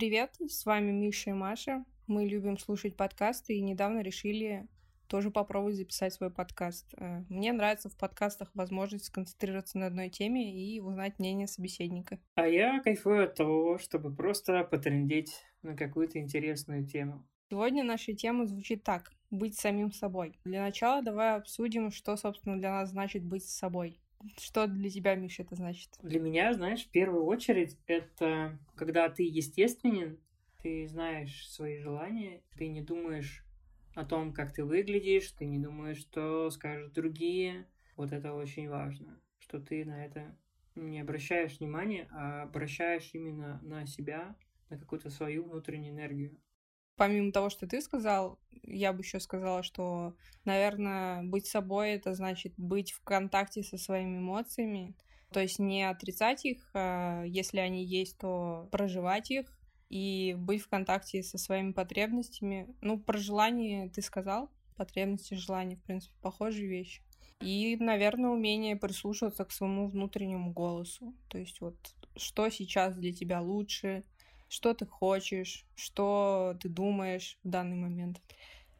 привет! С вами Миша и Маша. Мы любим слушать подкасты и недавно решили тоже попробовать записать свой подкаст. Э, мне нравится в подкастах возможность сконцентрироваться на одной теме и узнать мнение собеседника. А я кайфую от того, чтобы просто потрендеть на какую-то интересную тему. Сегодня наша тема звучит так — быть самим собой. Для начала давай обсудим, что, собственно, для нас значит быть собой. Что для тебя, Миша, это значит? Для меня, знаешь, в первую очередь, это когда ты естественен, ты знаешь свои желания, ты не думаешь о том, как ты выглядишь, ты не думаешь, что скажут другие. Вот это очень важно, что ты на это не обращаешь внимания, а обращаешь именно на себя, на какую-то свою внутреннюю энергию помимо того, что ты сказал, я бы еще сказала, что, наверное, быть собой это значит быть в контакте со своими эмоциями. То есть не отрицать их, а если они есть, то проживать их и быть в контакте со своими потребностями. Ну, про желание ты сказал, потребности, желания, в принципе, похожие вещи. И, наверное, умение прислушиваться к своему внутреннему голосу. То есть вот что сейчас для тебя лучше, что ты хочешь, что ты думаешь в данный момент.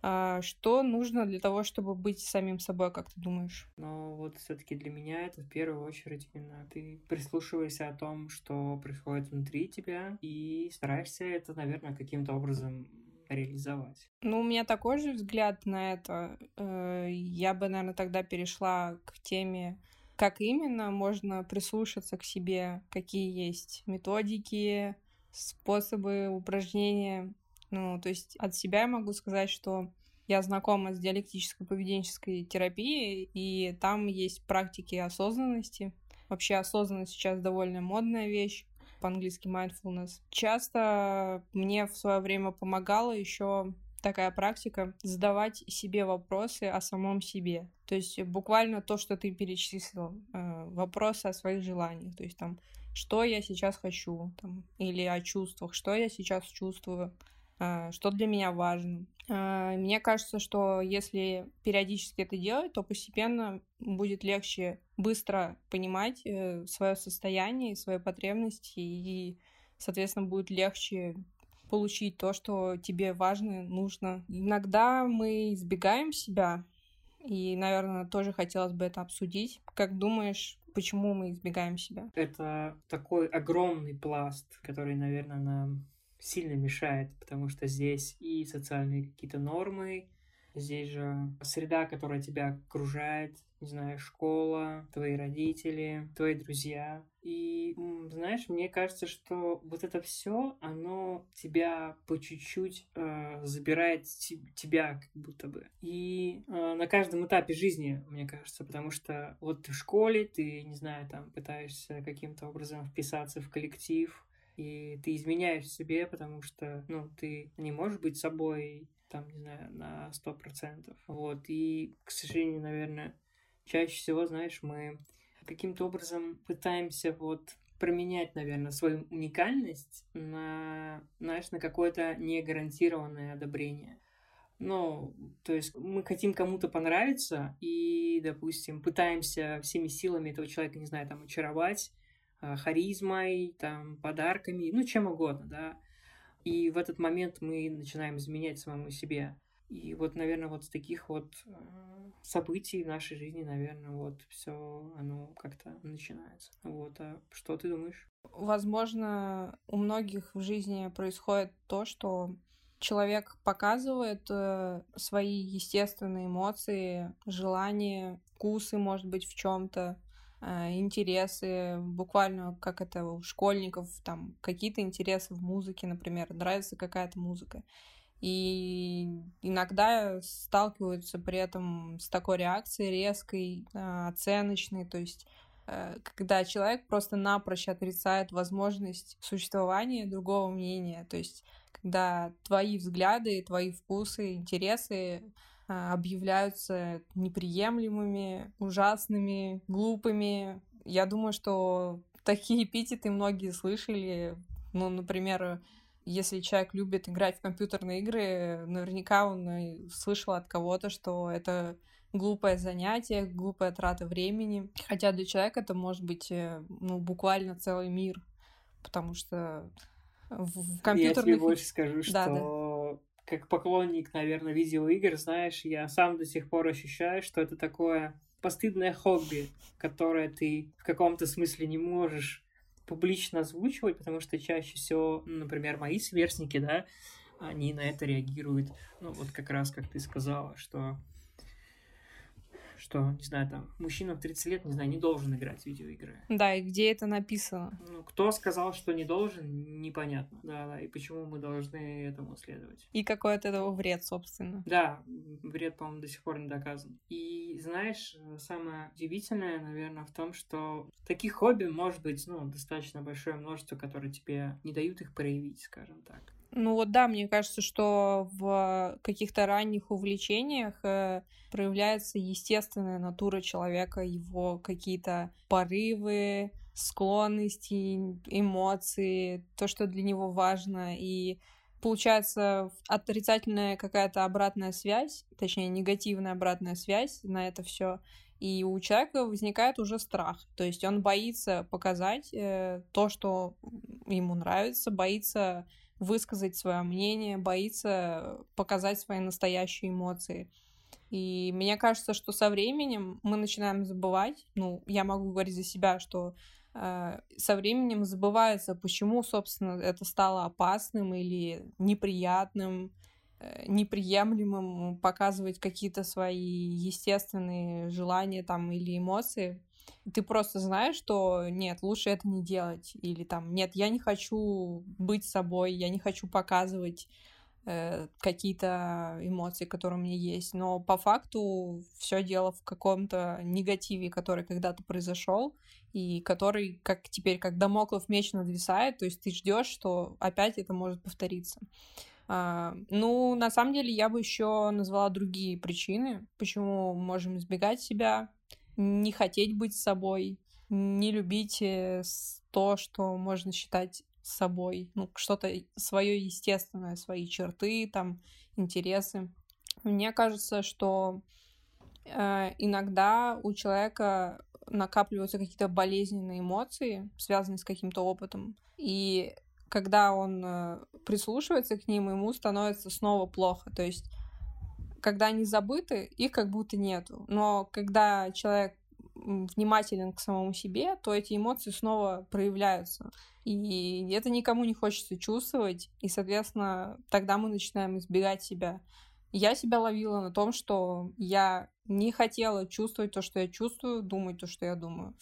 А что нужно для того, чтобы быть самим собой, как ты думаешь? Ну, вот все-таки для меня это в первую очередь именно ты прислушиваешься о том, что происходит внутри тебя, и стараешься это, наверное, каким-то образом реализовать. Ну, у меня такой же взгляд на это. Э, я бы, наверное, тогда перешла к теме, как именно можно прислушаться к себе, какие есть методики, способы упражнения. Ну, то есть от себя я могу сказать, что я знакома с диалектической поведенческой терапией, и там есть практики осознанности. Вообще осознанность сейчас довольно модная вещь, по-английски mindfulness. Часто мне в свое время помогала еще такая практика задавать себе вопросы о самом себе. То есть буквально то, что ты перечислил, э, вопросы о своих желаниях. То есть там что я сейчас хочу, там, или о чувствах, что я сейчас чувствую, а, что для меня важно. А, мне кажется, что если периодически это делать, то постепенно будет легче быстро понимать э, свое состояние, свои потребности, и, соответственно, будет легче получить то, что тебе важно, нужно. Иногда мы избегаем себя, и, наверное, тоже хотелось бы это обсудить. Как думаешь, почему мы избегаем себя? Это такой огромный пласт, который, наверное, нам сильно мешает, потому что здесь и социальные какие-то нормы, Здесь же среда, которая тебя окружает, не знаю, школа, твои родители, твои друзья. И, знаешь, мне кажется, что вот это все, оно тебя по чуть-чуть э, забирает тебя как будто бы. И э, на каждом этапе жизни, мне кажется, потому что вот ты в школе, ты, не знаю, там пытаешься каким-то образом вписаться в коллектив, и ты изменяешь себе, потому что, ну, ты не можешь быть собой там, не знаю, на сто процентов. Вот, и, к сожалению, наверное, чаще всего, знаешь, мы каким-то образом пытаемся вот променять, наверное, свою уникальность на, знаешь, на какое-то негарантированное одобрение. Ну, то есть мы хотим кому-то понравиться и, допустим, пытаемся всеми силами этого человека, не знаю, там, очаровать, а, харизмой, там, подарками, ну, чем угодно, да. И в этот момент мы начинаем изменять самому себе. И вот, наверное, вот с таких вот э, событий в нашей жизни, наверное, вот все оно как-то начинается. Вот, а что ты думаешь? Возможно, у многих в жизни происходит то, что человек показывает э, свои естественные эмоции, желания, вкусы, может быть, в чем-то, интересы, буквально как это у школьников, там какие-то интересы в музыке, например, нравится какая-то музыка. И иногда сталкиваются при этом с такой реакцией резкой, э, оценочной, то есть э, когда человек просто напрочь отрицает возможность существования другого мнения, то есть когда твои взгляды, твои вкусы, интересы объявляются неприемлемыми, ужасными, глупыми. Я думаю, что такие эпитеты многие слышали. Ну, например, если человек любит играть в компьютерные игры, наверняка он слышал от кого-то, что это глупое занятие, глупая трата времени. Хотя для человека это может быть э, ну, буквально целый мир, потому что в компьютерных... Я тебе больше скажу, что да, да. Как поклонник, наверное, видеоигр, знаешь, я сам до сих пор ощущаю, что это такое постыдное хобби, которое ты в каком-то смысле не можешь публично озвучивать, потому что чаще всего, например, мои сверстники, да, они на это реагируют, ну, вот как раз, как ты сказала, что что, не знаю, там, мужчина в 30 лет, не знаю, не должен играть в видеоигры. Да, и где это написано? Ну, кто сказал, что не должен, непонятно. Да, да, и почему мы должны этому следовать. И какой от этого вред, собственно. Да, вред, по-моему, до сих пор не доказан. И, знаешь, самое удивительное, наверное, в том, что таких хобби может быть, ну, достаточно большое множество, которые тебе не дают их проявить, скажем так. Ну вот да, мне кажется, что в каких-то ранних увлечениях э, проявляется естественная натура человека, его какие-то порывы, склонности, эмоции, то, что для него важно. И получается отрицательная какая-то обратная связь, точнее негативная обратная связь на это все. И у человека возникает уже страх. То есть он боится показать э, то, что ему нравится, боится высказать свое мнение, боится показать свои настоящие эмоции. И мне кажется, что со временем мы начинаем забывать, ну, я могу говорить за себя, что э, со временем забывается, почему, собственно, это стало опасным или неприятным, э, неприемлемым показывать какие-то свои естественные желания там или эмоции ты просто знаешь, что нет, лучше это не делать, или там нет, я не хочу быть собой, я не хочу показывать э, какие-то эмоции, которые у меня есть, но по факту все дело в каком-то негативе, который когда-то произошел и который, как теперь, как домоклов меч надвисает, то есть ты ждешь, что опять это может повториться. А, ну, на самом деле, я бы еще назвала другие причины, почему можем избегать себя, не хотеть быть собой, не любить э, то, что можно считать собой, ну, что-то свое естественное, свои черты, там, интересы. Мне кажется, что э, иногда у человека накапливаются какие-то болезненные эмоции, связанные с каким-то опытом, и когда он э, прислушивается к ним, ему становится снова плохо. То есть когда они забыты, их как будто нету. Но когда человек внимателен к самому себе, то эти эмоции снова проявляются. И это никому не хочется чувствовать, и, соответственно, тогда мы начинаем избегать себя. Я себя ловила на том, что я не хотела чувствовать то, что я чувствую, думать то, что я думаю.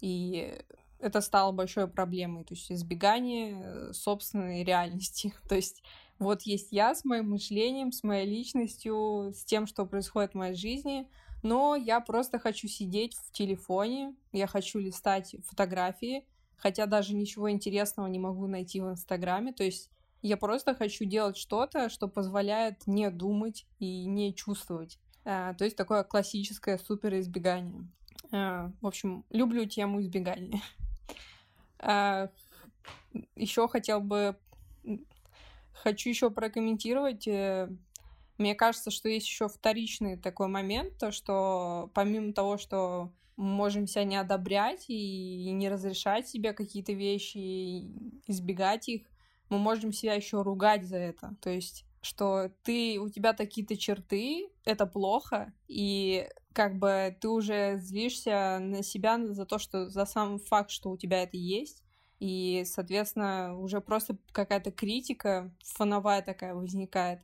И это стало большой проблемой, то есть избегание э, собственной реальности. То есть вот есть я с моим мышлением, с моей личностью, с тем, что происходит в моей жизни, но я просто хочу сидеть в телефоне, я хочу листать фотографии, хотя даже ничего интересного не могу найти в Инстаграме, то есть я просто хочу делать что-то, что позволяет не думать и не чувствовать. А, то есть такое классическое супер избегание. А, в общем, люблю тему избегания. А, еще хотел бы Хочу еще прокомментировать. Э, мне кажется, что есть еще вторичный такой момент, то что помимо того, что мы можем себя не одобрять и не разрешать себе какие-то вещи, и избегать их, мы можем себя еще ругать за это. То есть что ты, у тебя такие-то черты, это плохо, и как бы ты уже злишься на себя за то, что за сам факт, что у тебя это есть, и, соответственно, уже просто какая-то критика фоновая такая возникает.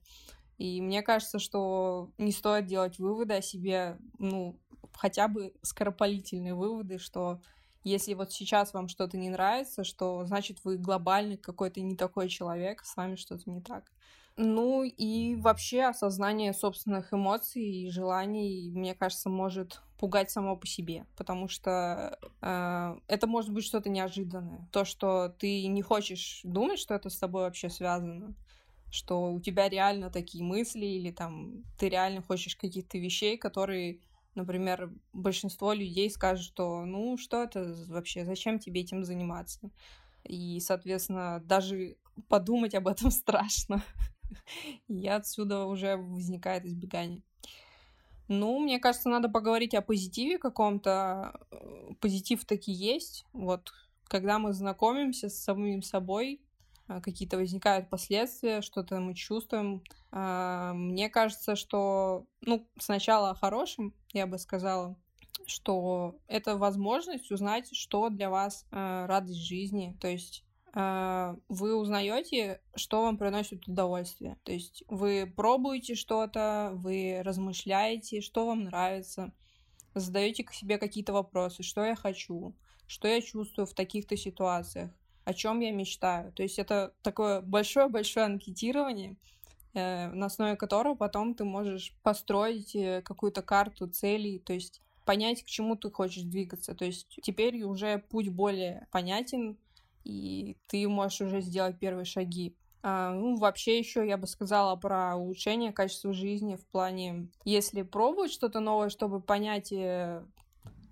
И мне кажется, что не стоит делать выводы о себе, ну, хотя бы скоропалительные выводы, что если вот сейчас вам что-то не нравится, что значит вы глобальный какой-то не такой человек, с вами что-то не так. Ну и вообще осознание собственных эмоций и желаний, мне кажется, может пугать само по себе, потому что э, это может быть что-то неожиданное. То, что ты не хочешь думать, что это с тобой вообще связано, что у тебя реально такие мысли, или там ты реально хочешь каких-то вещей, которые, например, большинство людей скажут, что ну что это вообще, зачем тебе этим заниматься? И, соответственно, даже подумать об этом страшно. И отсюда уже возникает избегание. Ну, мне кажется, надо поговорить о позитиве каком-то. Позитив таки есть. Вот, когда мы знакомимся с самим собой, а, какие-то возникают последствия, что-то мы чувствуем. А, мне кажется, что, ну, сначала о хорошем, я бы сказала, что это возможность узнать, что для вас э, радость жизни. То есть э, вы узнаете, что вам приносит удовольствие. То есть вы пробуете что-то, вы размышляете, что вам нравится, задаете к себе какие-то вопросы, что я хочу, что я чувствую в таких-то ситуациях, о чем я мечтаю. То есть это такое большое-большое анкетирование, э, на основе которого потом ты можешь построить э, какую-то карту целей, то есть понять, к чему ты хочешь двигаться. То есть теперь уже путь более понятен, и ты можешь уже сделать первые шаги. А, ну, вообще еще я бы сказала про улучшение качества жизни в плане, если пробовать что-то новое, чтобы понять э,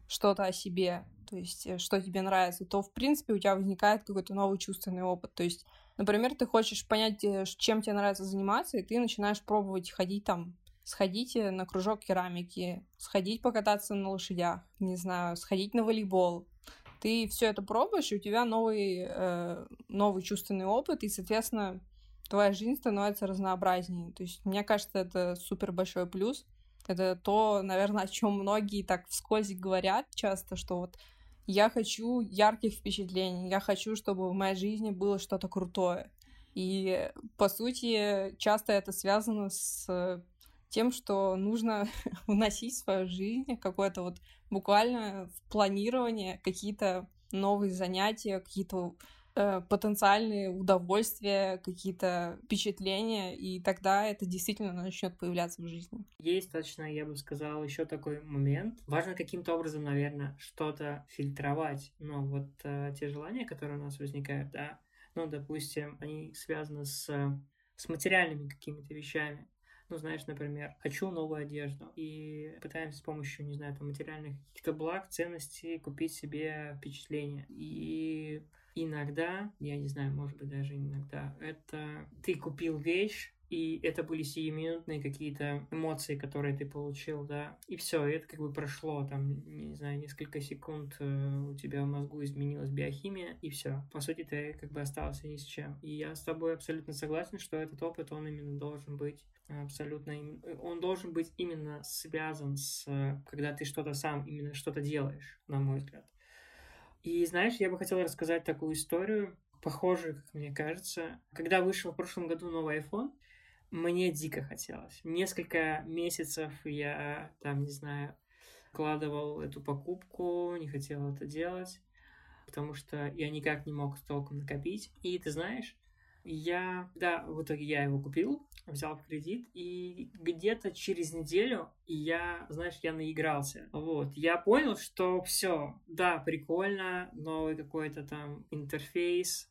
что-то о себе, то есть э, что тебе нравится, то, в принципе, у тебя возникает какой-то новый чувственный опыт. То есть, например, ты хочешь понять, э, чем тебе нравится заниматься, и ты начинаешь пробовать ходить там сходите на кружок керамики, сходить покататься на лошадях, не знаю, сходить на волейбол. Ты все это пробуешь, и у тебя новый, э, новый чувственный опыт, и, соответственно, твоя жизнь становится разнообразнее. То есть, мне кажется, это супер большой плюс. Это то, наверное, о чем многие так вскользь говорят часто, что вот я хочу ярких впечатлений, я хочу, чтобы в моей жизни было что-то крутое. И, по сути, часто это связано с тем, что нужно вносить в свою жизнь какое-то вот буквально в планирование какие-то новые занятия, какие-то э, потенциальные удовольствия, какие-то впечатления, и тогда это действительно начнет появляться в жизни. Есть точно, я бы сказал, еще такой момент. Важно каким-то образом, наверное, что-то фильтровать. Ну, вот э, те желания, которые у нас возникают, да, ну, допустим, они связаны с, с материальными какими-то вещами ну, знаешь, например, хочу новую одежду, и пытаемся с помощью, не знаю, там, материальных каких-то благ, ценностей купить себе впечатление. И иногда, я не знаю, может быть, даже иногда, это ты купил вещь, и это были сиюминутные какие-то эмоции, которые ты получил, да, и все, это как бы прошло, там, не знаю, несколько секунд э, у тебя в мозгу изменилась биохимия, и все. По сути, ты как бы остался ни с чем. И я с тобой абсолютно согласен, что этот опыт, он именно должен быть абсолютно, он должен быть именно связан с, когда ты что-то сам, именно что-то делаешь, на мой взгляд. И знаешь, я бы хотел рассказать такую историю, похожую, как мне кажется. Когда вышел в прошлом году новый iPhone, мне дико хотелось. Несколько месяцев я там, не знаю, вкладывал эту покупку, не хотел это делать, потому что я никак не мог толком накопить. И ты знаешь, я, да, в итоге я его купил, взял в кредит, и где-то через неделю я, знаешь, я наигрался. Вот, я понял, что все, да, прикольно, новый какой-то там интерфейс,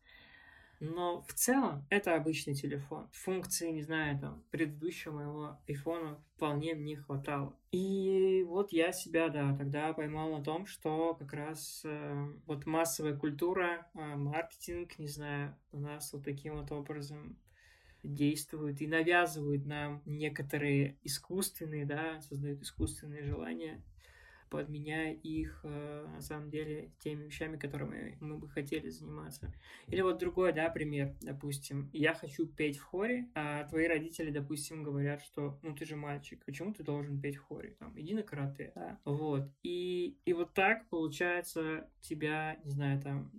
но в целом это обычный телефон. Функции, не знаю, там, предыдущего моего айфона вполне мне хватало. И вот я себя, да, тогда поймал на том, что как раз э, вот массовая культура, э, маркетинг, не знаю, у нас вот таким вот образом действует и навязывают нам некоторые искусственные, да, создают искусственные желания подменяя их э, на самом деле теми вещами, которыми мы бы хотели заниматься. Или вот другой, да, пример, допустим, я хочу петь в хоре, а твои родители, допустим, говорят, что, ну, ты же мальчик, почему ты должен петь в хоре? Там, иди на карате, да? Вот. И, и вот так, получается, тебя, не знаю, там,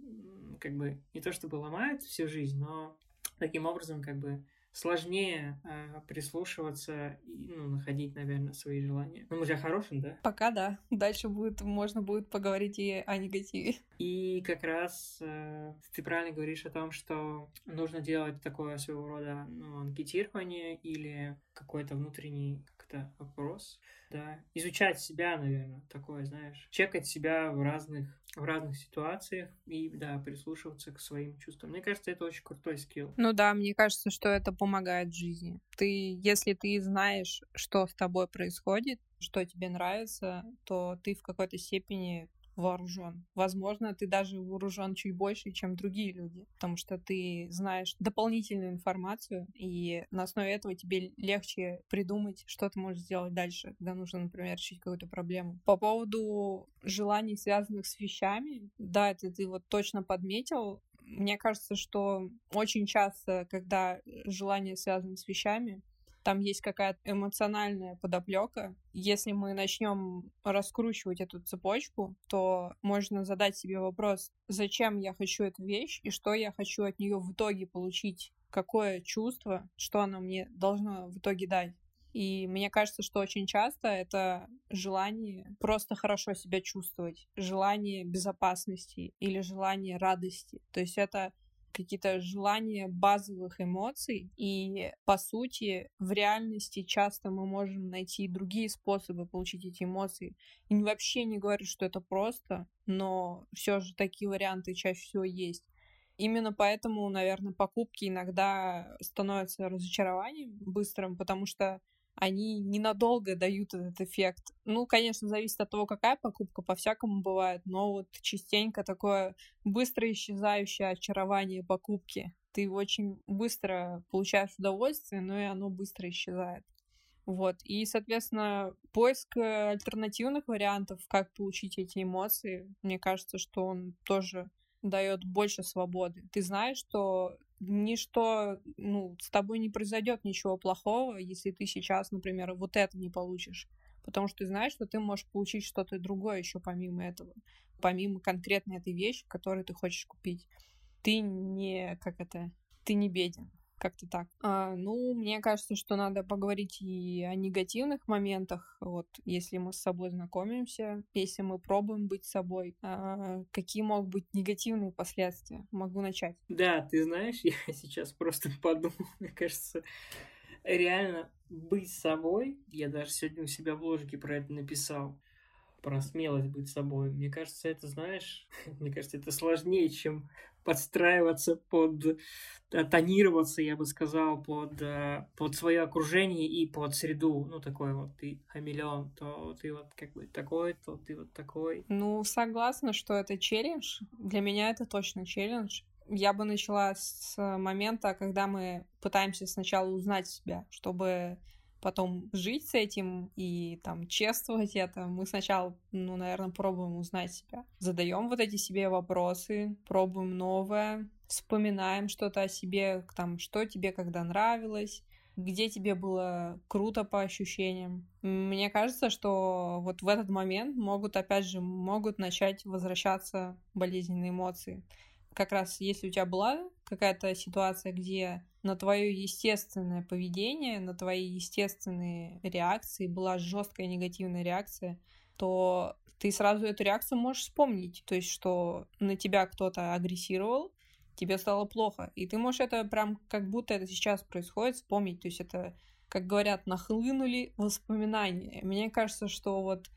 как бы, не то чтобы ломает всю жизнь, но таким образом, как бы, сложнее э, прислушиваться и ну, находить, наверное, свои желания. Ну, мы же о хорошем, да? Пока да. Дальше будет, можно будет поговорить и о негативе. И как раз э, ты правильно говоришь о том, что нужно делать такое своего рода ну, анкетирование или какой-то внутренний как-то опрос, да, изучать себя, наверное, такое, знаешь, чекать себя в разных в разных ситуациях и, да, прислушиваться к своим чувствам. Мне кажется, это очень крутой скилл. Ну да, мне кажется, что это помогает в жизни. Ты, если ты знаешь, что с тобой происходит, что тебе нравится, то ты в какой-то степени вооружен. Возможно, ты даже вооружен чуть больше, чем другие люди, потому что ты знаешь дополнительную информацию, и на основе этого тебе легче придумать, что ты можешь сделать дальше, когда нужно, например, решить какую-то проблему. По поводу желаний, связанных с вещами, да, это ты вот точно подметил. Мне кажется, что очень часто, когда желание связано с вещами, там есть какая-то эмоциональная подоплека. Если мы начнем раскручивать эту цепочку, то можно задать себе вопрос, зачем я хочу эту вещь и что я хочу от нее в итоге получить, какое чувство, что она мне должна в итоге дать. И мне кажется, что очень часто это желание просто хорошо себя чувствовать, желание безопасности или желание радости. То есть это какие-то желания базовых эмоций, и, по сути, в реальности часто мы можем найти другие способы получить эти эмоции. И вообще не говорю, что это просто, но все же такие варианты чаще всего есть. Именно поэтому, наверное, покупки иногда становятся разочарованием быстрым, потому что они ненадолго дают этот эффект. Ну, конечно, зависит от того, какая покупка, по-всякому бывает, но вот частенько такое быстро исчезающее очарование покупки. Ты очень быстро получаешь удовольствие, но и оно быстро исчезает. Вот. И, соответственно, поиск альтернативных вариантов, как получить эти эмоции, мне кажется, что он тоже дает больше свободы. Ты знаешь, что ничто, ну, с тобой не произойдет ничего плохого, если ты сейчас, например, вот это не получишь. Потому что ты знаешь, что ты можешь получить что-то другое еще помимо этого, помимо конкретной этой вещи, которую ты хочешь купить. Ты не, как это, ты не беден. Как-то так. А, ну, мне кажется, что надо поговорить и о негативных моментах. Вот, если мы с собой знакомимся, если мы пробуем быть собой, а, какие могут быть негативные последствия? Могу начать. Да, ты знаешь, я сейчас просто подумал, мне кажется, реально быть собой. Я даже сегодня у себя в ложке про это написал про смелость быть собой. Мне кажется, это, знаешь, мне кажется, это сложнее, чем подстраиваться под, э, тонироваться, я бы сказал, под, э, под свое окружение и под среду. Ну, такой вот ты хамелеон, то ты вот как бы такой, то ты вот такой. Ну, согласна, что это челлендж. Для меня это точно челлендж. Я бы начала с момента, когда мы пытаемся сначала узнать себя, чтобы потом жить с этим и там чествовать это, мы сначала, ну, наверное, пробуем узнать себя. Задаем вот эти себе вопросы, пробуем новое, вспоминаем что-то о себе, там, что тебе когда нравилось, где тебе было круто по ощущениям. Мне кажется, что вот в этот момент могут, опять же, могут начать возвращаться болезненные эмоции. Как раз если у тебя была какая-то ситуация, где на твое естественное поведение, на твои естественные реакции была жесткая негативная реакция, то ты сразу эту реакцию можешь вспомнить. То есть, что на тебя кто-то агрессировал, тебе стало плохо. И ты можешь это прям как будто это сейчас происходит вспомнить. То есть это, как говорят, нахлынули воспоминания. Мне кажется, что вот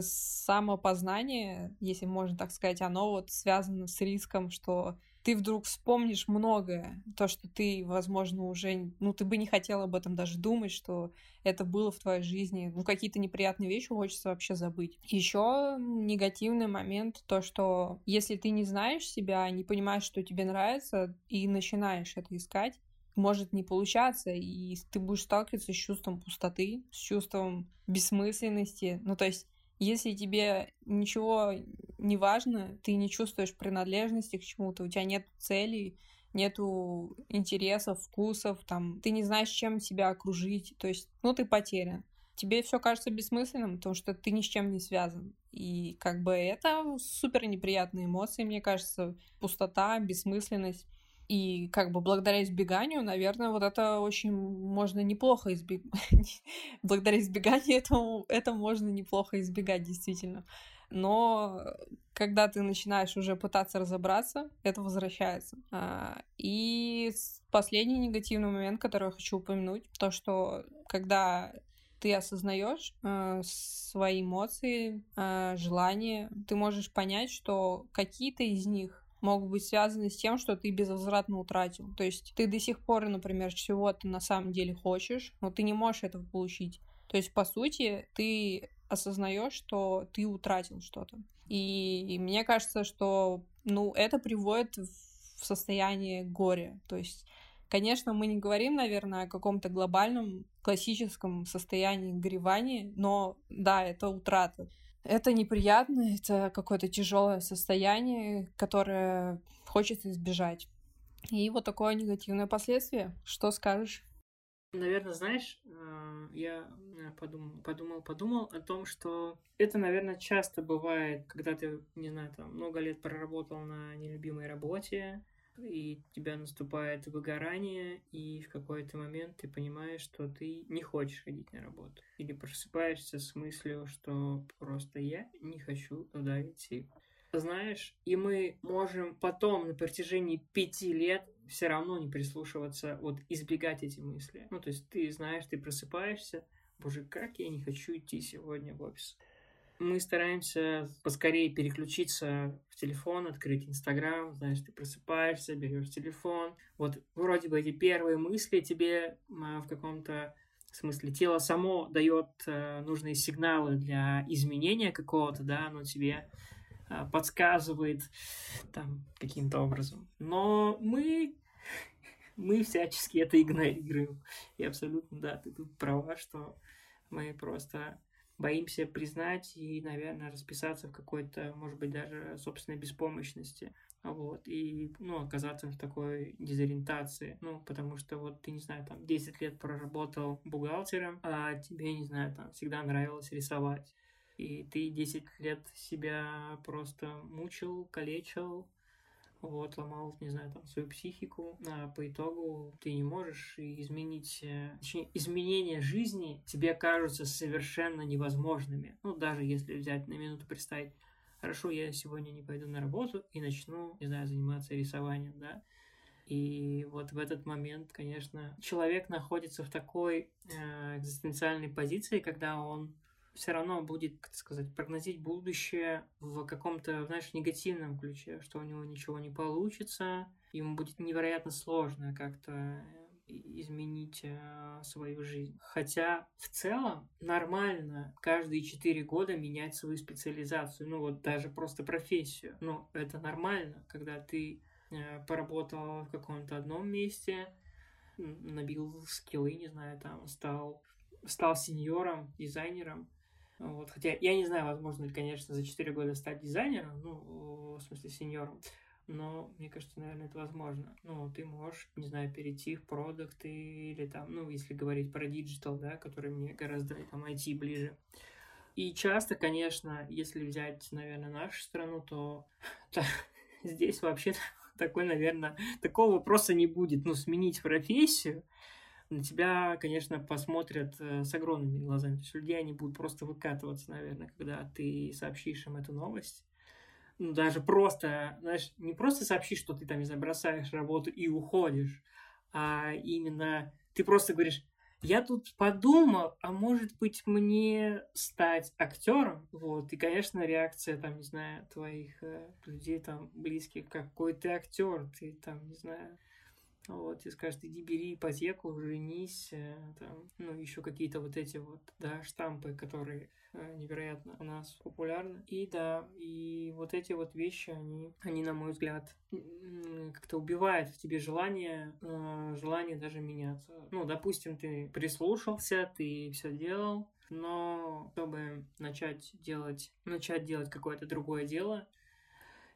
самопознание, если можно так сказать, оно вот связано с риском, что ты вдруг вспомнишь многое, то, что ты, возможно, уже, ну, ты бы не хотел об этом даже думать, что это было в твоей жизни, ну, какие-то неприятные вещи хочется вообще забыть. Еще негативный момент, то, что если ты не знаешь себя, не понимаешь, что тебе нравится, и начинаешь это искать, может не получаться, и ты будешь сталкиваться с чувством пустоты, с чувством бессмысленности. Ну, то есть если тебе ничего не важно, ты не чувствуешь принадлежности к чему-то, у тебя нет целей, нету интересов, вкусов, там, ты не знаешь, чем себя окружить, то есть, ну, ты потерян. Тебе все кажется бессмысленным, потому что ты ни с чем не связан. И как бы это супер неприятные эмоции, мне кажется, пустота, бессмысленность. И как бы благодаря избеганию, наверное, вот это очень можно неплохо избегать. благодаря избеганию этого это можно неплохо избегать, действительно. Но когда ты начинаешь уже пытаться разобраться, это возвращается. А, и последний негативный момент, который я хочу упомянуть, то, что когда ты осознаешь э, свои эмоции, э, желания, ты можешь понять, что какие-то из них могут быть связаны с тем, что ты безвозвратно утратил. То есть ты до сих пор, например, чего-то на самом деле хочешь, но ты не можешь этого получить. То есть, по сути, ты осознаешь, что ты утратил что-то. И мне кажется, что ну, это приводит в состояние горя. То есть, конечно, мы не говорим, наверное, о каком-то глобальном классическом состоянии горевания, но да, это утрата. Это неприятно, это какое-то тяжелое состояние, которое хочется избежать. И вот такое негативное последствие. Что скажешь? Наверное, знаешь, э, я э, подумал, подумал, подумал о том, что это, наверное, часто бывает, когда ты, не знаю, там много лет проработал на нелюбимой работе, и тебя наступает выгорание, и в какой-то момент ты понимаешь, что ты не хочешь ходить на работу. Или просыпаешься с мыслью, что просто я не хочу туда идти знаешь, и мы можем потом на протяжении пяти лет все равно не прислушиваться, вот избегать эти мысли. Ну, то есть ты знаешь, ты просыпаешься, боже, как я не хочу идти сегодня в офис. Мы стараемся поскорее переключиться в телефон, открыть Инстаграм, знаешь, ты просыпаешься, берешь телефон. Вот вроде бы эти первые мысли тебе а, в каком-то смысле тело само дает э, нужные сигналы для изменения какого-то, да, оно тебе а, подсказывает там каким-то образом. Но мы, мы всячески это игнорируем. И абсолютно, да, ты тут права, что мы просто боимся признать и, наверное, расписаться в какой-то, может быть, даже собственной беспомощности. Вот, и, ну, оказаться в такой дезориентации. Ну, потому что вот ты, не знаю, там, 10 лет проработал бухгалтером, а тебе, не знаю, там, всегда нравилось рисовать и ты 10 лет себя просто мучил, калечил, вот, ломал, не знаю, там, свою психику, а по итогу ты не можешь изменить, э, точнее, изменения жизни тебе кажутся совершенно невозможными. Ну, даже если взять на минуту представить, хорошо, я сегодня не пойду на работу и начну, не знаю, заниматься рисованием, да, и вот в этот момент, конечно, человек находится в такой э, экзистенциальной позиции, когда он все равно будет, как сказать, прогнозить будущее в каком-то, знаешь, негативном ключе, что у него ничего не получится, ему будет невероятно сложно как-то изменить э, свою жизнь. Хотя в целом нормально каждые четыре года менять свою специализацию, ну вот даже просто профессию. Ну, это нормально, когда ты э, поработал в каком-то одном месте, набил скиллы, не знаю, там стал стал сеньором, дизайнером, вот, хотя я не знаю, возможно ли, конечно, за 4 года стать дизайнером, ну, в смысле, сеньором, но мне кажется, наверное, это возможно. Ну, ты можешь, не знаю, перейти в продукты или там, ну, если говорить про digital, да, который мне гораздо там IT ближе. И часто, конечно, если взять, наверное, нашу страну, то, здесь вообще такой, наверное, такого вопроса не будет. Ну, сменить профессию – на тебя, конечно, посмотрят э, с огромными глазами. То есть люди, они будут просто выкатываться, наверное, когда ты сообщишь им эту новость. Ну, даже просто, знаешь, не просто сообщишь, что ты там, не знаю, бросаешь работу и уходишь, а именно ты просто говоришь, я тут подумал, а может быть мне стать актером? Вот, и, конечно, реакция, там, не знаю, твоих э, людей там близких, какой ты актер, ты там, не знаю, вот, и скажет, иди бери ипотеку, женись, э, там, ну, еще какие-то вот эти вот, да, штампы, которые э, невероятно у нас популярны. И да, и вот эти вот вещи, они, они на мой взгляд, как-то убивают в тебе желание, э, желание даже меняться. Ну, допустим, ты прислушался, ты все делал, но чтобы начать делать, начать делать какое-то другое дело,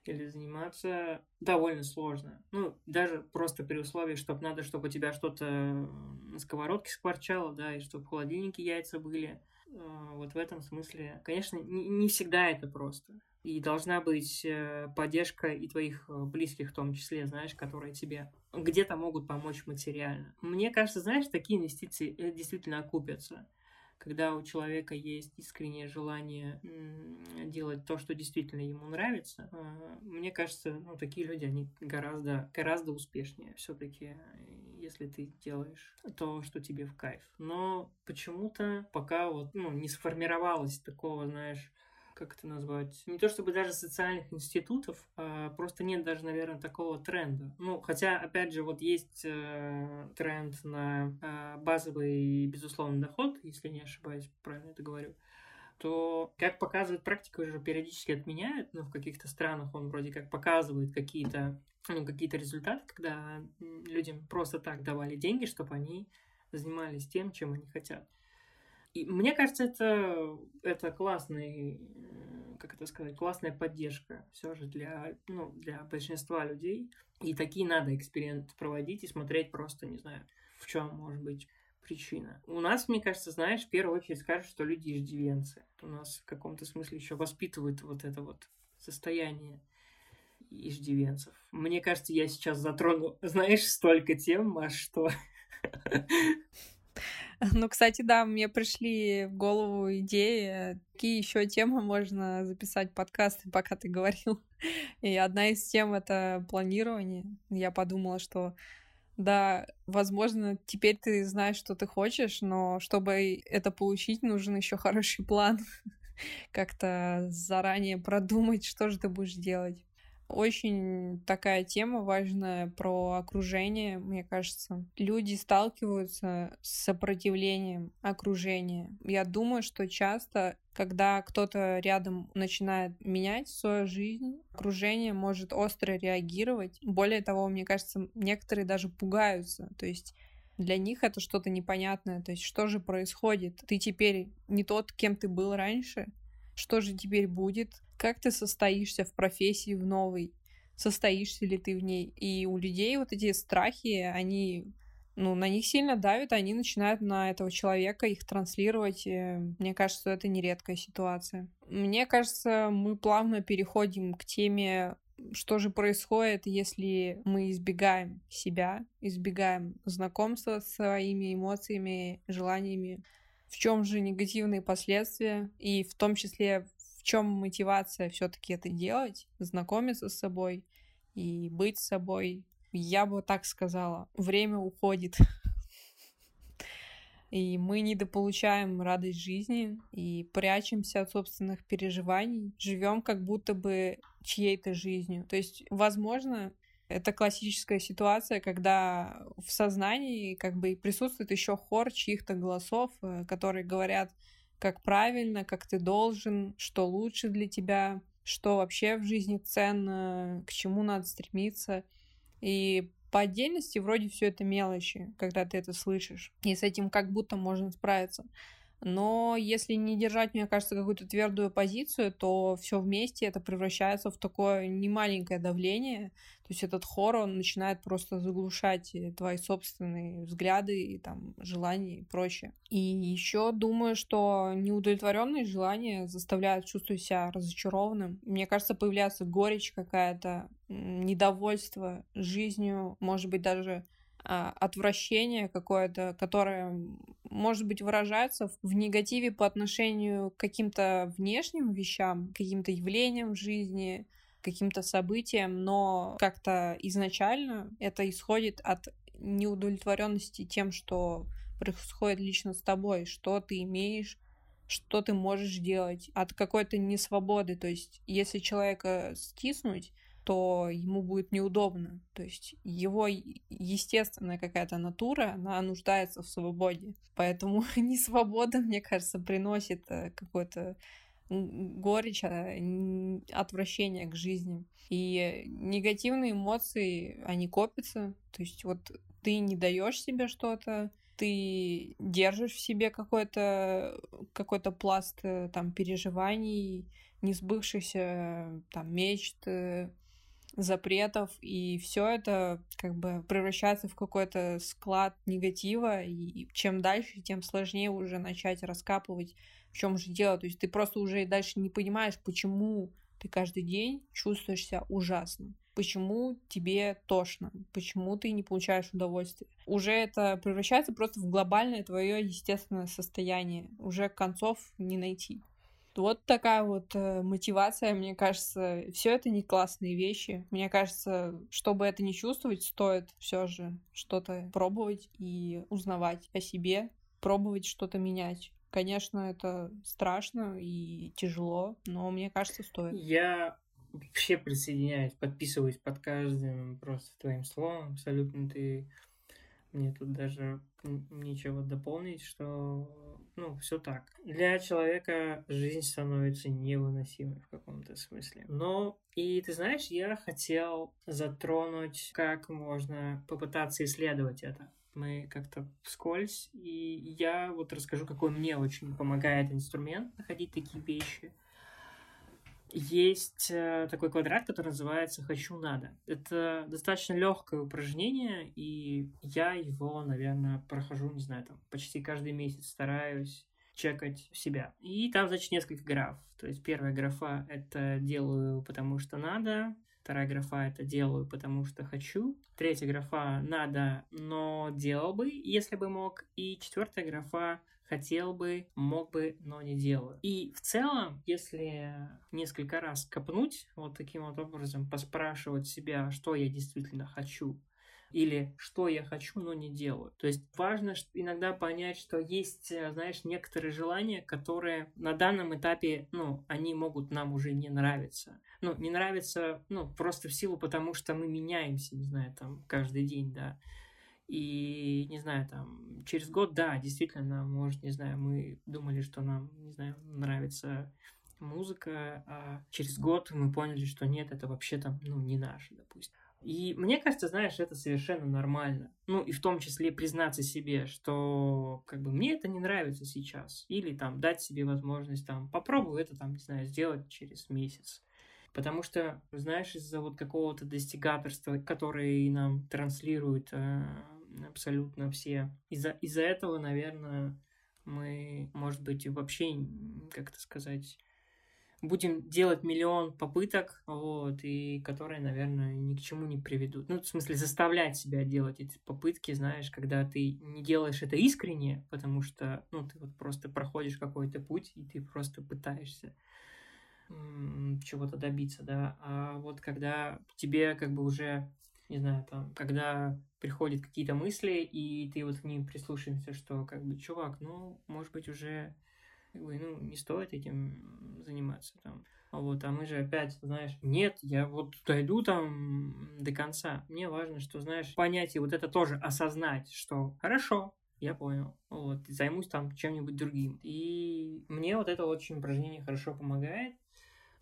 или заниматься довольно сложно. Ну, даже просто при условии, чтобы надо, чтобы у тебя что-то на сковородке скворчало, да, и чтобы в холодильнике яйца были. А, вот в этом смысле, конечно, не, не всегда это просто. И должна быть э, поддержка и твоих э, близких в том числе, знаешь, которые тебе где-то могут помочь материально. Мне кажется, знаешь, такие инвестиции э, действительно окупятся когда у человека есть искреннее желание делать то, что действительно ему нравится, а, мне кажется, ну, такие люди, они гораздо, гораздо успешнее все-таки, если ты делаешь то, что тебе в кайф. Но почему-то пока вот, ну, не сформировалось такого, знаешь, как это назвать, не то чтобы даже социальных институтов, а просто нет даже, наверное, такого тренда. Ну, хотя, опять же, вот есть э, тренд на э, базовый, безусловный доход, если не ошибаюсь, правильно это говорю, то, как показывает практика, уже периодически отменяют, но в каких-то странах он вроде как показывает какие-то ну, какие-то результаты, когда людям просто так давали деньги, чтобы они занимались тем, чем они хотят. И мне кажется, это, это классный, как это сказать, классная поддержка все же для, ну, для большинства людей. И такие надо эксперименты проводить и смотреть просто, не знаю, в чем может быть причина. У нас, мне кажется, знаешь, в первую очередь скажут, что люди иждивенцы. У нас в каком-то смысле еще воспитывают вот это вот состояние иждивенцев. Мне кажется, я сейчас затрону, знаешь, столько тем, а что... Ну, кстати, да, мне пришли в голову идеи, какие еще темы можно записать подкасты, пока ты говорил. И одна из тем — это планирование. Я подумала, что да, возможно, теперь ты знаешь, что ты хочешь, но чтобы это получить, нужен еще хороший план. Как-то заранее продумать, что же ты будешь делать. Очень такая тема важная про окружение, мне кажется. Люди сталкиваются с сопротивлением окружения. Я думаю, что часто, когда кто-то рядом начинает менять свою жизнь, окружение может остро реагировать. Более того, мне кажется, некоторые даже пугаются. То есть для них это что-то непонятное. То есть что же происходит? Ты теперь не тот, кем ты был раньше? Что же теперь будет? Как ты состоишься в профессии в новой, состоишься ли ты в ней. И у людей вот эти страхи, они ну, на них сильно давят, они начинают на этого человека их транслировать. Мне кажется, это нередкая ситуация. Мне кажется, мы плавно переходим к теме, что же происходит, если мы избегаем себя, избегаем знакомства с своими эмоциями, желаниями, в чем же негативные последствия, и в том числе в чем мотивация все-таки это делать, знакомиться с собой и быть собой. Я бы так сказала, время уходит. И мы недополучаем радость жизни и прячемся от собственных переживаний, живем как будто бы чьей-то жизнью. То есть, возможно, это классическая ситуация, когда в сознании как бы присутствует еще хор чьих-то голосов, э, которые говорят, как правильно, как ты должен, что лучше для тебя, что вообще в жизни ценно, к чему надо стремиться. И по отдельности вроде все это мелочи, когда ты это слышишь. И с этим как будто можно справиться. Но если не держать, мне кажется, какую-то твердую позицию, то все вместе это превращается в такое немаленькое давление. То есть этот хор, он начинает просто заглушать твои собственные взгляды и там желания и прочее. И еще думаю, что неудовлетворенные желания заставляют чувствовать себя разочарованным. Мне кажется, появляется горечь какая-то, недовольство жизнью, может быть, даже а, отвращение какое-то, которое, может быть, выражается в негативе по отношению к каким-то внешним вещам, каким-то явлениям в жизни, каким-то событиям, но как-то изначально это исходит от неудовлетворенности тем, что происходит лично с тобой, что ты имеешь, что ты можешь делать, от какой-то несвободы. То есть, если человека стиснуть, то ему будет неудобно. То есть его естественная какая-то натура, она нуждается в свободе. Поэтому не свобода, мне кажется, приносит э, какой-то горечь, а, отвращение к жизни. И негативные эмоции, они копятся. То есть вот ты не даешь себе что-то, ты держишь в себе какой-то какой пласт э, там переживаний, несбывшихся там мечт, э, запретов, и все это как бы превращается в какой-то склад негатива, и чем дальше, тем сложнее уже начать раскапывать, в чем же дело. То есть ты просто уже дальше не понимаешь, почему ты каждый день чувствуешь себя ужасно. Почему тебе тошно? Почему ты не получаешь удовольствие? Уже это превращается просто в глобальное твое естественное состояние. Уже концов не найти. Вот такая вот э, мотивация, мне кажется, все это не классные вещи. Мне кажется, чтобы это не чувствовать, стоит все же что-то пробовать и узнавать о себе, пробовать что-то менять. Конечно, это страшно и тяжело, но мне кажется, стоит. Я вообще присоединяюсь, подписываюсь под каждым просто твоим словом. Абсолютно ты мне тут даже нечего дополнить, что ну, все так. Для человека жизнь становится невыносимой в каком-то смысле. Но, и ты знаешь, я хотел затронуть, как можно попытаться исследовать это. мы как-то вскользь, и я вот расскажу, какой мне очень помогает инструмент находить такие вещи. Есть э, такой квадрат, который называется «хочу надо». Это достаточно легкое упражнение, и я его, наверное, прохожу, не знаю, там почти каждый месяц стараюсь чекать себя. И там, значит, несколько граф. То есть первая графа — это «делаю, потому что надо», Вторая графа это делаю, потому что хочу. Третья графа надо, но делал бы, если бы мог. И четвертая графа хотел бы, мог бы, но не делаю. И в целом, если несколько раз копнуть вот таким вот образом, поспрашивать себя, что я действительно хочу, или что я хочу, но не делаю. То есть важно иногда понять, что есть, э, знаешь, некоторые желания, которые на данном этапе, ну, они могут нам уже не нравиться. Ну, не нравится, ну, просто в силу, потому что мы меняемся, не знаю, там, каждый день, да. И, не знаю, там, через год, да, действительно, может, не знаю, мы думали, что нам, не знаю, нравится музыка, а через год мы поняли, что нет, это вообще там, ну, не наше, допустим. И мне кажется, знаешь, это совершенно нормально. Ну, и в том числе признаться себе, что как бы мне это не нравится сейчас. Или там дать себе возможность там попробую это там, не знаю, сделать через месяц. Потому что, знаешь, из-за вот какого-то достигаторства, которое нам транслируют э, абсолютно все, из-за из этого, наверное, мы, может быть, вообще, как это сказать, будем делать миллион попыток, вот, и которые, наверное, ни к чему не приведут. Ну, в смысле, заставлять себя делать эти попытки, знаешь, когда ты не делаешь это искренне, потому что, ну, ты вот просто проходишь какой-то путь, и ты просто пытаешься чего-то добиться, да, а вот когда тебе как бы уже, не знаю, там, когда приходят какие-то мысли, и ты вот к ним прислушиваешься, что как бы, чувак, ну, может быть, уже ну, не стоит этим заниматься там. Вот, а мы же опять, знаешь, нет, я вот дойду там до конца. Мне важно, что, знаешь, понять и вот это тоже осознать, что хорошо, я понял. Вот, займусь там чем-нибудь другим. И мне вот это очень упражнение хорошо помогает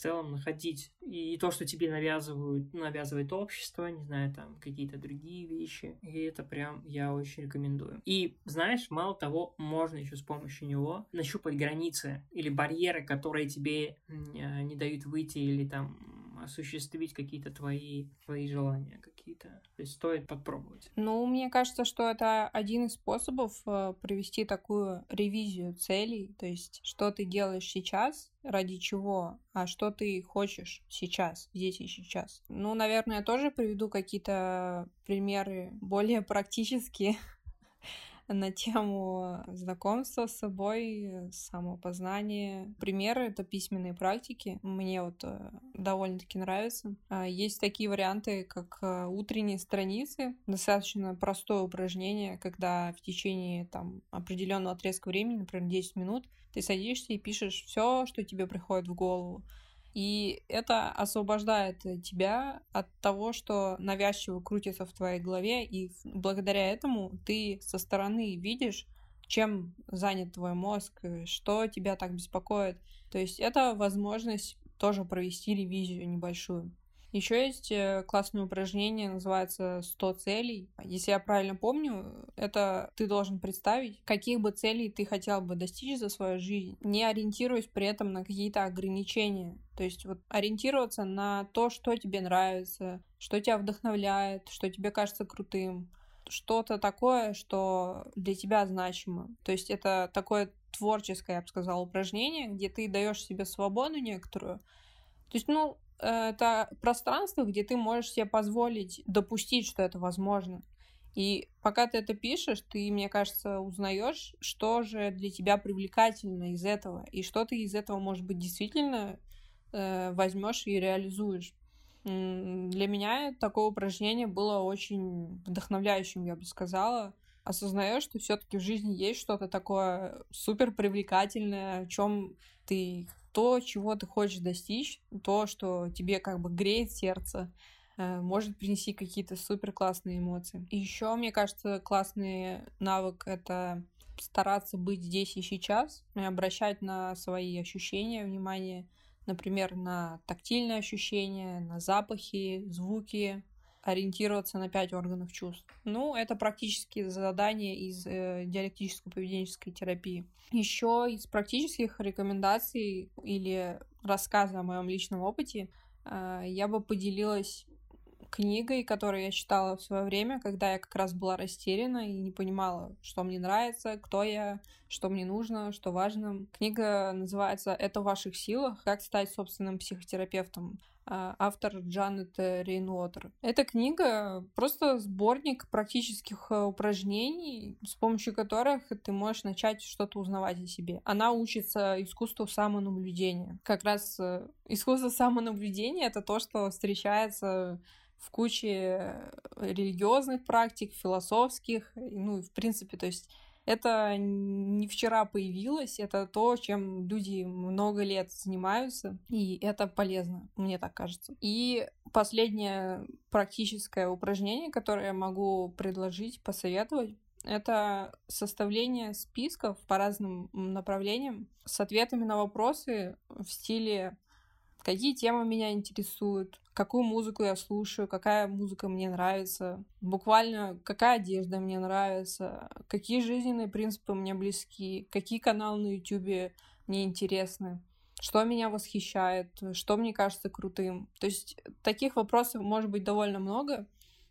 в целом находить и то, что тебе навязывают, навязывает общество, не знаю, там какие-то другие вещи. И это прям я очень рекомендую. И знаешь, мало того, можно еще с помощью него нащупать границы или барьеры, которые тебе не дают выйти или там осуществить какие-то твои, твои желания какие-то. То есть стоит попробовать. Ну, мне кажется, что это один из способов э, провести такую ревизию целей. То есть, что ты делаешь сейчас, ради чего, а что ты хочешь сейчас, здесь и сейчас. Ну, наверное, я тоже приведу какие-то примеры более практические на тему знакомства с собой, самопознания. Примеры — это письменные практики. Мне вот э, довольно-таки нравится. А, есть такие варианты, как э, утренние страницы. Достаточно простое упражнение, когда в течение там, определенного отрезка времени, например, 10 минут, ты садишься и пишешь все, что тебе приходит в голову. И это освобождает тебя от того, что навязчиво крутится в твоей голове, и благодаря этому ты со стороны видишь, чем занят твой мозг, что тебя так беспокоит. То есть это возможность тоже провести ревизию небольшую. Еще есть э, классное упражнение, называется 100 целей. Если я правильно помню, это ты должен представить, каких бы целей ты хотел бы достичь за свою жизнь, не ориентируясь при этом на какие-то ограничения. То есть вот ориентироваться на то, что тебе нравится, что тебя вдохновляет, что тебе кажется крутым, что-то такое, что для тебя значимо. То есть это такое творческое, я бы сказала, упражнение, где ты даешь себе свободу некоторую. То есть, ну, это пространство, где ты можешь себе позволить допустить, что это возможно. И пока ты это пишешь, ты, мне кажется, узнаешь, что же для тебя привлекательно из этого, и что ты из этого, может быть, действительно э, возьмешь и реализуешь. Для меня такое упражнение было очень вдохновляющим, я бы сказала. Осознаешь, что все-таки в жизни есть что-то такое супер привлекательное, о чем ты то, чего ты хочешь достичь, то, что тебе как бы греет сердце, э, может принести какие-то супер классные эмоции. И еще, мне кажется, классный навык — это стараться быть здесь и сейчас, и обращать на свои ощущения внимание, например, на тактильные ощущения, на запахи, звуки, ориентироваться на пять органов чувств. Ну, это практически задание из э, диалектической поведенческой терапии. Еще из практических рекомендаций или рассказа о моем личном опыте э, я бы поделилась книгой, которую я читала в свое время, когда я как раз была растеряна и не понимала, что мне нравится, кто я, что мне нужно, что важно. Книга называется «Это в ваших силах. Как стать собственным психотерапевтом» а, автор Джанет Рейнуотер. Эта книга просто сборник практических э, упражнений, с помощью которых ты можешь начать что-то узнавать о себе. Она учится искусству самонаблюдения. Как раз э, искусство самонаблюдения — это то, что встречается в куче религиозных практик, философских, ну в принципе, то есть это не вчера появилось, это то, чем люди много лет занимаются, и это полезно, мне так кажется. И последнее практическое упражнение, которое я могу предложить, посоветовать, это составление списков по разным направлениям с ответами на вопросы в стиле какие темы меня интересуют, какую музыку я слушаю, какая музыка мне нравится, буквально какая одежда мне нравится, какие жизненные принципы мне близки, какие каналы на YouTube мне интересны, что меня восхищает, что мне кажется крутым. То есть таких вопросов может быть довольно много.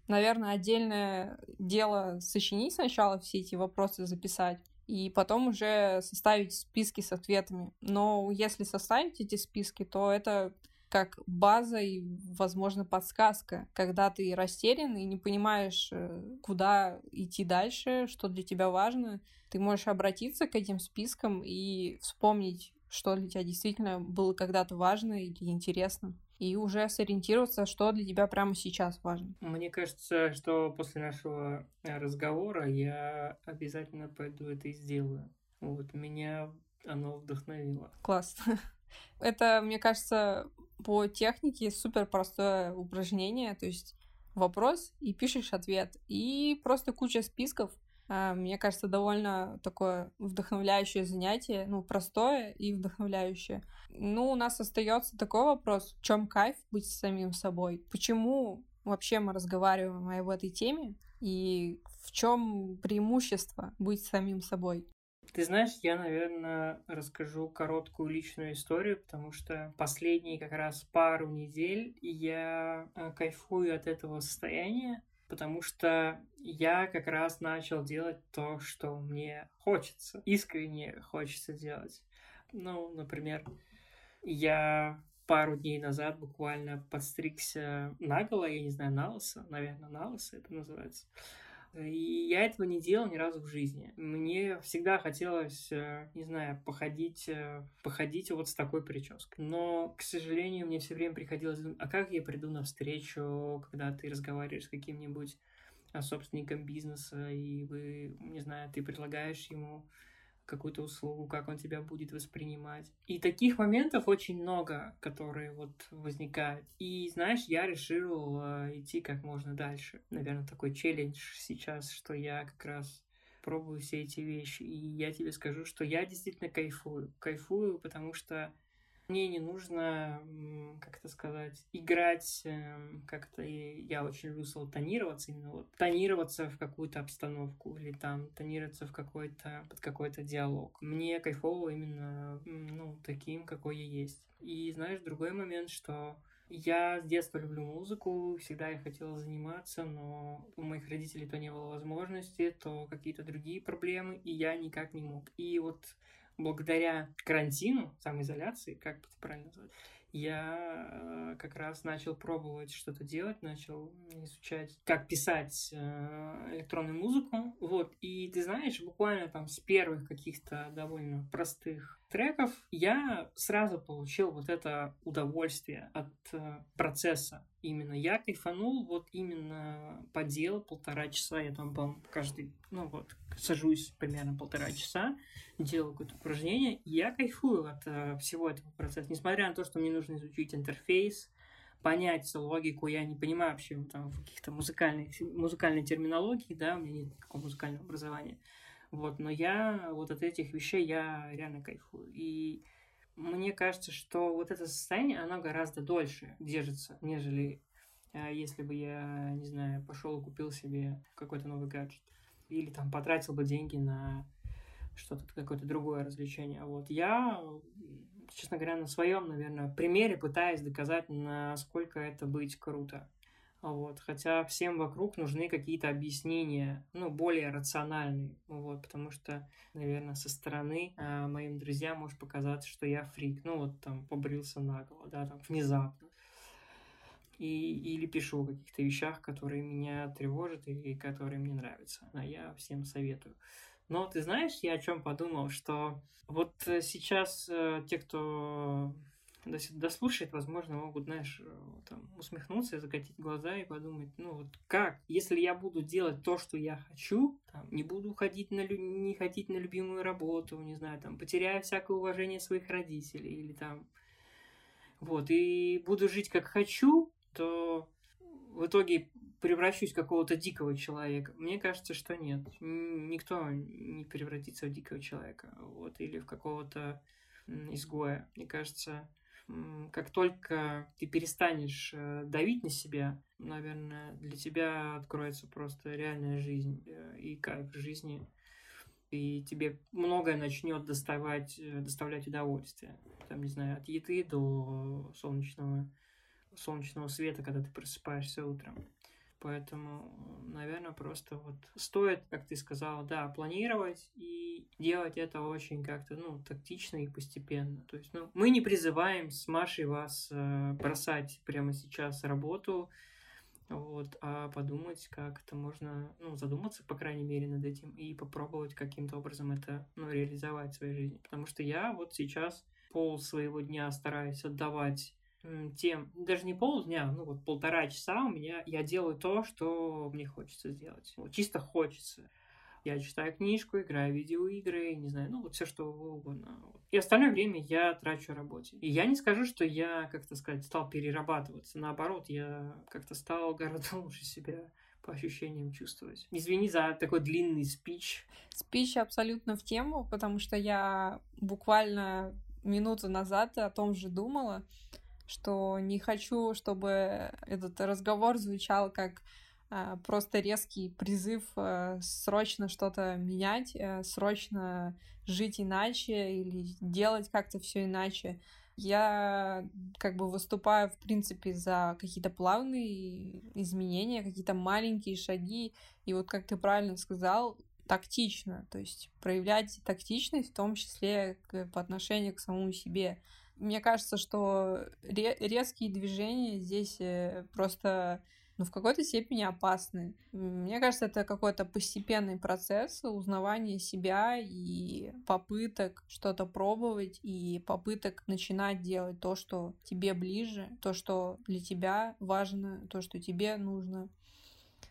Наверное, отдельное дело сочинить сначала все эти вопросы, записать, и потом уже составить списки с ответами. Но если составить эти списки, то это как база и, возможно, подсказка, когда ты растерян и не понимаешь, э, куда идти дальше, что для тебя важно, ты можешь обратиться к этим спискам и вспомнить, что для тебя действительно было когда-то важно или интересно и уже сориентироваться, что для тебя прямо сейчас важно. Мне кажется, что после нашего э, разговора я обязательно пойду это и сделаю. Вот, меня оно вдохновило. Класс. Это, мне кажется, по технике супер простое упражнение, то есть вопрос и пишешь ответ. И просто куча списков, мне кажется, довольно такое вдохновляющее занятие, ну, простое и вдохновляющее. Ну, у нас остается такой вопрос, в чем кайф быть самим собой? Почему вообще мы разговариваем об этой теме? И в чем преимущество быть самим собой? Ты знаешь, я, наверное, расскажу короткую личную историю, потому что последние как раз пару недель я э, кайфую от этого состояния, потому что я как раз начал делать то, что мне хочется, искренне хочется делать. Ну, например, я пару дней назад буквально подстригся наголо, я не знаю, на лысо, наверное, на лысо это называется. И я этого не делал ни разу в жизни. Мне всегда хотелось, э, не знаю, походить, э, походить вот с такой прической. Но, к сожалению, мне все время приходилось думать, а как я приду на встречу, когда ты разговариваешь с каким-нибудь э, собственником бизнеса, и вы, не знаю, ты предлагаешь ему какую-то услугу, как он тебя будет воспринимать. И таких моментов очень много, которые вот возникают. И знаешь, я решил э, идти как можно дальше. Наверное, такой челлендж сейчас, что я как раз пробую все эти вещи. И я тебе скажу, что я действительно кайфую. Кайфую, потому что мне не нужно, как это сказать, играть эм, как-то, я очень люблю слово тонироваться, именно вот тонироваться в какую-то обстановку или там тонироваться в какой-то, под какой-то диалог. Мне кайфово именно, ну, таким, какой я есть. И знаешь, другой момент, что я с детства люблю музыку, всегда я хотела заниматься, но у моих родителей то не было возможности, то какие-то другие проблемы, и я никак не мог. И вот благодаря карантину, самоизоляции, как это правильно назвать, я э, как раз начал пробовать что-то делать, начал изучать, как писать э, электронную музыку. Вот, и ты знаешь, буквально там с первых каких-то довольно простых треков я сразу получил вот это удовольствие от э, процесса. Именно я кайфанул вот именно по делу полтора часа. Я там, по каждый, ну вот, сажусь примерно полтора часа, делаю какое-то упражнение, я кайфую от э, всего этого процесса. Несмотря на то, что мне нужно изучить интерфейс, понять логику, я не понимаю вообще там каких-то музыкальных, музыкальной терминологии, да, у меня нет никакого музыкального образования. Вот, но я вот от этих вещей я реально кайфую. И мне кажется, что вот это состояние, оно гораздо дольше держится, нежели а если бы я, не знаю, пошел и купил себе какой-то новый гаджет. Или там потратил бы деньги на что-то, какое-то другое развлечение. Вот я, честно говоря, на своем, наверное, примере пытаюсь доказать, насколько это быть круто. Вот. Хотя всем вокруг нужны какие-то объяснения, ну, более рациональные. Вот, потому что, наверное, со стороны э, моим друзьям может показаться, что я фрик. Ну, вот там побрился наголо, да, там внезапно. И, или пишу о каких-то вещах, которые меня тревожат и которые мне нравятся. А я всем советую. Но ты знаешь, я о чем подумал, что вот э, сейчас э, те, кто дослушает, возможно, могут, знаешь, усмехнуться, закатить глаза и подумать, ну вот как, если я буду делать то, что я хочу, там, не буду ходить на, не ходить на любимую работу, не знаю, там, потеряю всякое уважение своих родителей или там, вот, и буду жить как хочу, то в итоге превращусь в какого-то дикого человека. Мне кажется, что нет. Никто не превратится в дикого человека. Вот, или в какого-то изгоя. Мне кажется, как только ты перестанешь э, давить на себя, наверное, для тебя откроется просто реальная жизнь э, и кайф жизни. И тебе многое начнет доставать, э, доставлять удовольствие. Там, не знаю, от еды до солнечного, солнечного света, когда ты просыпаешься утром. Поэтому, наверное, просто вот стоит, как ты сказала, да, планировать и делать это очень как-то, ну, тактично и постепенно. То есть, ну, мы не призываем с Машей вас э, бросать прямо сейчас работу, вот, а подумать, как это можно, ну, задуматься, по крайней мере, над этим и попробовать каким-то образом это, ну, реализовать в своей жизни. Потому что я вот сейчас пол своего дня стараюсь отдавать тем, даже не полдня, ну вот полтора часа у меня, я делаю то, что мне хочется сделать. Вот, чисто хочется. Я читаю книжку, играю в видеоигры, не знаю, ну вот все что угодно. И остальное время я трачу работе. И я не скажу, что я, как-то сказать, стал перерабатываться. Наоборот, я как-то стал гораздо лучше себя по ощущениям чувствовать. Извини за такой длинный спич. Спич абсолютно в тему, потому что я буквально минуту назад о том же думала что не хочу, чтобы этот разговор звучал как э, просто резкий призыв э, срочно что-то менять, э, срочно жить иначе или делать как-то все иначе. Я как бы выступаю, в принципе, за какие-то плавные изменения, какие-то маленькие шаги. И вот, как ты правильно сказал, тактично, то есть проявлять тактичность, в том числе по отношению к самому себе. Мне кажется, что резкие движения здесь э, просто ну, в какой-то степени опасны. Мне кажется, это какой-то постепенный процесс узнавания себя и попыток что-то пробовать и попыток начинать делать то, что тебе ближе, то, что для тебя важно, то, что тебе нужно.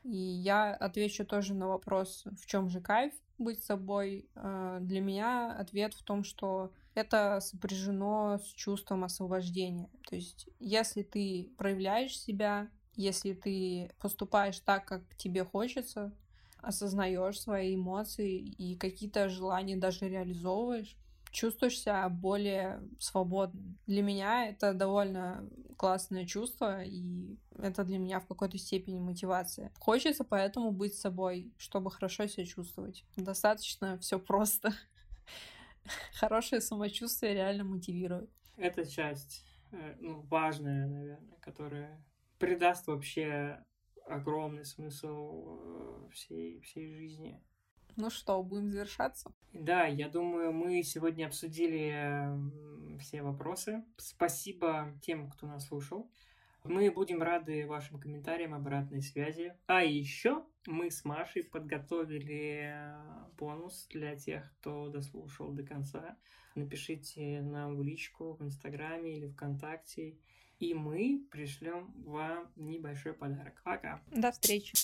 И я отвечу тоже на вопрос, в чем же кайф быть собой. Э, для меня ответ в том, что это сопряжено с чувством освобождения. То есть, если ты проявляешь себя, если ты поступаешь так, как тебе хочется, осознаешь свои эмоции и какие-то желания даже реализовываешь, чувствуешь себя более свободным. Для меня это довольно классное чувство, и это для меня в какой-то степени мотивация. Хочется поэтому быть собой, чтобы хорошо себя чувствовать. Достаточно все просто. Хорошее самочувствие реально мотивирует. Это часть, э, ну, важная, наверное, которая придаст вообще огромный смысл э, всей, всей жизни. Ну что, будем завершаться? Да, я думаю, мы сегодня обсудили все вопросы. Спасибо тем, кто нас слушал. Мы будем рады вашим комментариям, обратной связи. А еще мы с Машей подготовили бонус для тех, кто дослушал до конца. Напишите нам в личку в Инстаграме или ВКонтакте, и мы пришлем вам небольшой подарок. Пока. До встречи.